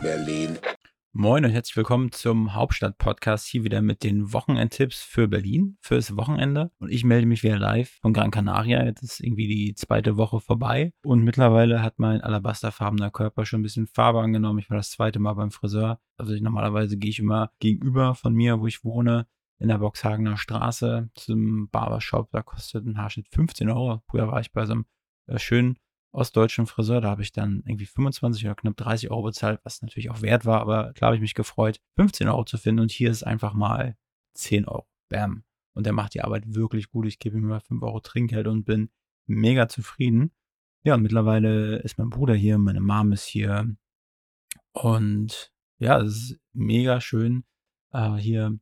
Berlin. Moin und herzlich willkommen zum Hauptstadt-Podcast. Hier wieder mit den Wochenendtipps für Berlin, fürs Wochenende. Und ich melde mich wieder live von Gran Canaria. Jetzt ist irgendwie die zweite Woche vorbei. Und mittlerweile hat mein alabasterfarbener Körper schon ein bisschen Farbe angenommen. Ich war das zweite Mal beim Friseur. Also ich, normalerweise gehe ich immer gegenüber von mir, wo ich wohne, in der Boxhagener Straße zum Barbershop. Da kostet ein Haarschnitt 15 Euro. Früher war ich bei so einem äh, schönen ostdeutschen Friseur. Da habe ich dann irgendwie 25 oder knapp 30 Euro bezahlt, was natürlich auch wert war, aber klar habe ich mich gefreut, 15 Euro zu finden. Und hier ist einfach mal 10 Euro. Bam. Und der macht die Arbeit wirklich gut. Ich gebe ihm mal 5 Euro Trinkgeld und bin mega zufrieden. Ja, und mittlerweile ist mein Bruder hier, meine Mom ist hier. Und ja, es ist mega schön, äh, hier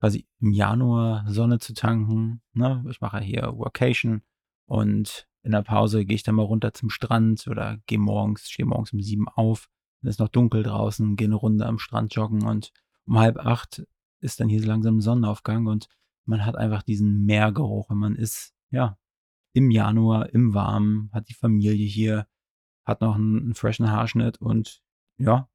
quasi im Januar Sonne zu tanken. Ne? Ich mache hier Workation und in der Pause gehe ich dann mal runter zum Strand oder gehe morgens, stehe morgens um sieben auf, dann ist noch dunkel draußen, gehe eine Runde am Strand joggen und um halb acht ist dann hier so langsam Sonnenaufgang und man hat einfach diesen Meergeruch und man ist, ja, im Januar, im Warmen, hat die Familie hier, hat noch einen, einen freshen Haarschnitt und ja,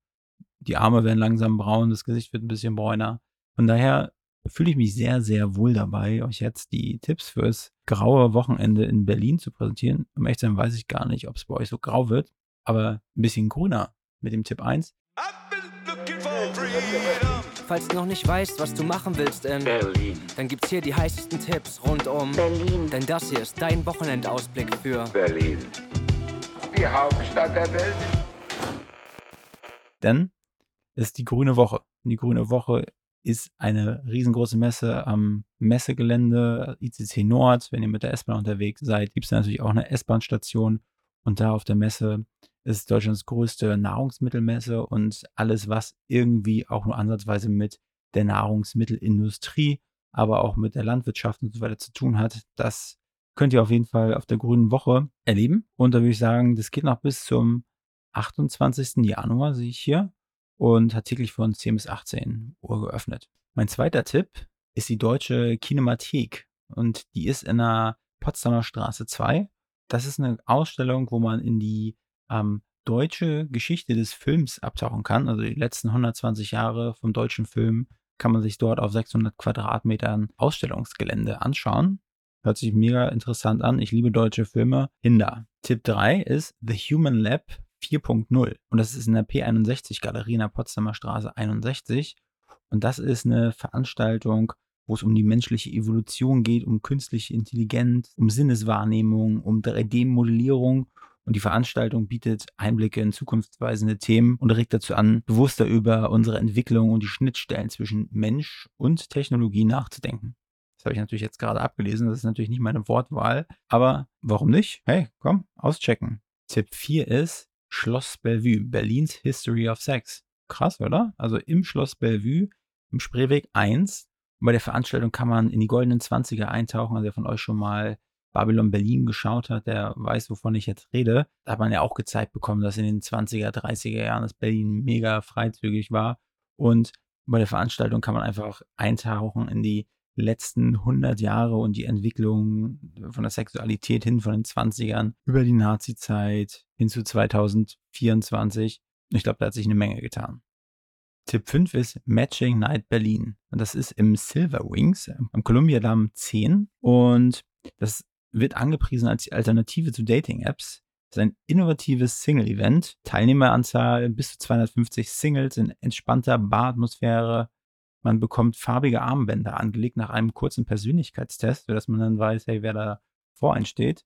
die Arme werden langsam braun, das Gesicht wird ein bisschen bräuner. Von daher fühle ich mich sehr, sehr wohl dabei, euch jetzt die Tipps fürs graue Wochenende in Berlin zu präsentieren. Um echt zu sein, weiß ich gar nicht, ob es bei euch so grau wird, aber ein bisschen grüner mit dem Tipp 1. Falls du noch nicht weißt, was du machen willst in Berlin. dann gibt's hier die heißesten Tipps rund um Berlin. Denn das hier ist dein Wochenendausblick für Berlin. Die Hauptstadt der Welt. Denn es ist die grüne Woche. Und die grüne Woche ist eine riesengroße Messe am Messegelände ICC Nord. Wenn ihr mit der S-Bahn unterwegs seid, gibt es natürlich auch eine S-Bahn-Station. Und da auf der Messe ist Deutschlands größte Nahrungsmittelmesse und alles, was irgendwie auch nur ansatzweise mit der Nahrungsmittelindustrie, aber auch mit der Landwirtschaft und so weiter zu tun hat, das könnt ihr auf jeden Fall auf der Grünen Woche erleben. Und da würde ich sagen, das geht noch bis zum 28. Januar, sehe ich hier und hat täglich von 10 bis 18 Uhr geöffnet. Mein zweiter Tipp ist die Deutsche Kinemathek und die ist in der Potsdamer Straße 2. Das ist eine Ausstellung, wo man in die ähm, deutsche Geschichte des Films abtauchen kann. Also die letzten 120 Jahre vom deutschen Film kann man sich dort auf 600 Quadratmetern Ausstellungsgelände anschauen. Hört sich mega interessant an. Ich liebe deutsche Filme. Hinder. Tipp 3 ist The Human Lab 4.0. Und das ist in der P61 Galerie in der Potsdamer Straße 61. Und das ist eine Veranstaltung, wo es um die menschliche Evolution geht, um künstliche Intelligenz, um Sinneswahrnehmung, um 3D-Modellierung. Und die Veranstaltung bietet Einblicke in zukunftsweisende Themen und regt dazu an, bewusster über unsere Entwicklung und die Schnittstellen zwischen Mensch und Technologie nachzudenken. Das habe ich natürlich jetzt gerade abgelesen, das ist natürlich nicht meine Wortwahl, aber warum nicht? Hey, komm, auschecken. Tipp 4 ist, Schloss Bellevue, Berlins History of Sex. Krass, oder? Also im Schloss Bellevue, im Spreeweg 1. Und bei der Veranstaltung kann man in die goldenen 20er eintauchen. Also wer von euch schon mal Babylon Berlin geschaut hat, der weiß, wovon ich jetzt rede. Da hat man ja auch gezeigt bekommen, dass in den 20er, 30er Jahren das Berlin mega freizügig war. Und bei der Veranstaltung kann man einfach eintauchen in die letzten 100 Jahre und die Entwicklung von der Sexualität hin von den 20ern über die Nazi-Zeit hin zu 2024. Ich glaube, da hat sich eine Menge getan. Tipp 5 ist Matching Night Berlin. Und das ist im Silver Wings am Columbia Damm 10. Und das wird angepriesen als die Alternative zu Dating-Apps. Das ist ein innovatives Single-Event. Teilnehmeranzahl bis zu 250 Singles in entspannter Baratmosphäre man bekommt farbige Armbänder angelegt nach einem kurzen Persönlichkeitstest, sodass man dann weiß, hey, wer da vor einen steht.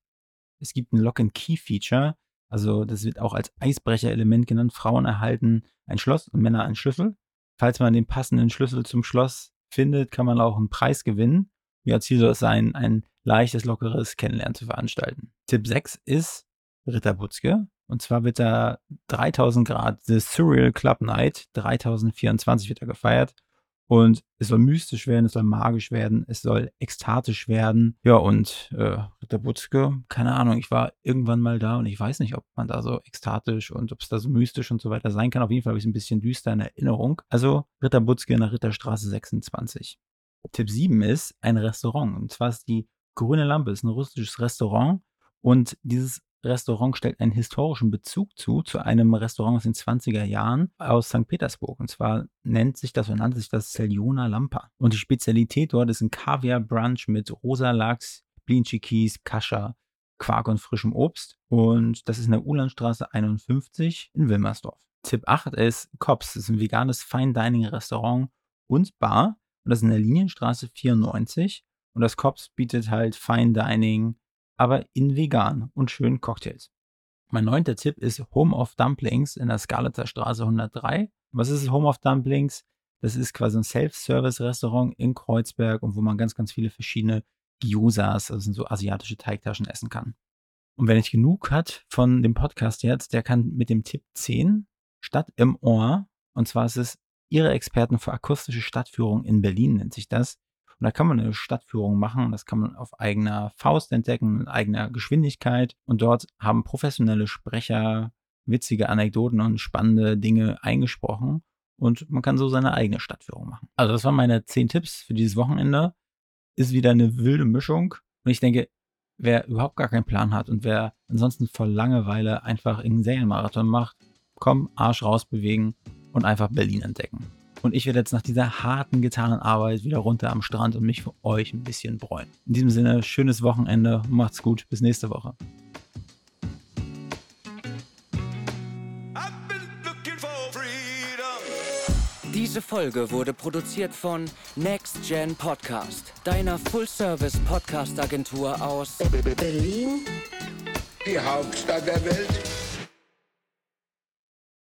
Es gibt ein Lock-and-Key-Feature, also das wird auch als Eisbrecher-Element genannt. Frauen erhalten ein Schloss und Männer einen Schlüssel. Falls man den passenden Schlüssel zum Schloss findet, kann man auch einen Preis gewinnen. Ja, Ziel soll es sein, ein leichtes, lockeres Kennenlernen zu veranstalten. Tipp 6 ist Ritter Butzke. Und zwar wird da 3000 Grad The Surreal Club Night 3024 wird da gefeiert. Und es soll mystisch werden, es soll magisch werden, es soll ekstatisch werden. Ja, und äh, Ritter Butzke, keine Ahnung, ich war irgendwann mal da und ich weiß nicht, ob man da so ekstatisch und ob es da so mystisch und so weiter sein kann. Auf jeden Fall habe ich es ein bisschen düster in Erinnerung. Also Ritter Butzke in der Ritterstraße 26. Tipp 7 ist ein Restaurant. Und zwar ist die Grüne Lampe, ist ein russisches Restaurant. Und dieses Restaurant stellt einen historischen Bezug zu, zu einem Restaurant aus den 20er Jahren aus St. Petersburg. Und zwar nennt sich das und nannte sich das Seljona Lampa. Und die Spezialität dort ist ein Kaviar-Brunch mit rosa Lachs, Blinchikis, Kascha, Quark und frischem Obst. Und das ist in der Ulandstraße 51 in Wilmersdorf. Tipp 8 ist Kops. Das ist ein veganes Fine Dining Restaurant und Bar. Und das ist in der Linienstraße 94. Und das Kops bietet halt Fine Dining, aber in vegan und schönen Cocktails. Mein neunter Tipp ist Home of Dumplings in der Scarletter Straße 103. Was ist Home of Dumplings? Das ist quasi ein Self-Service-Restaurant in Kreuzberg und wo man ganz, ganz viele verschiedene Gyozas, also so asiatische Teigtaschen, essen kann. Und wer nicht genug hat von dem Podcast jetzt, der kann mit dem Tipp 10 Stadt im Ohr, und zwar ist es Ihre Experten für akustische Stadtführung in Berlin, nennt sich das. Und da kann man eine Stadtführung machen. Das kann man auf eigener Faust entdecken, in eigener Geschwindigkeit. Und dort haben professionelle Sprecher witzige Anekdoten und spannende Dinge eingesprochen. Und man kann so seine eigene Stadtführung machen. Also das waren meine zehn Tipps für dieses Wochenende. Ist wieder eine wilde Mischung. Und ich denke, wer überhaupt gar keinen Plan hat und wer ansonsten vor Langeweile einfach einen Serienmarathon macht, komm, Arsch rausbewegen und einfach Berlin entdecken. Und ich werde jetzt nach dieser harten, getanen Arbeit wieder runter am Strand und mich für euch ein bisschen bräunen. In diesem Sinne, schönes Wochenende, macht's gut, bis nächste Woche. Diese Folge wurde produziert von Next Gen Podcast, deiner Full-Service-Podcast-Agentur aus Berlin, Die Hauptstadt der Welt.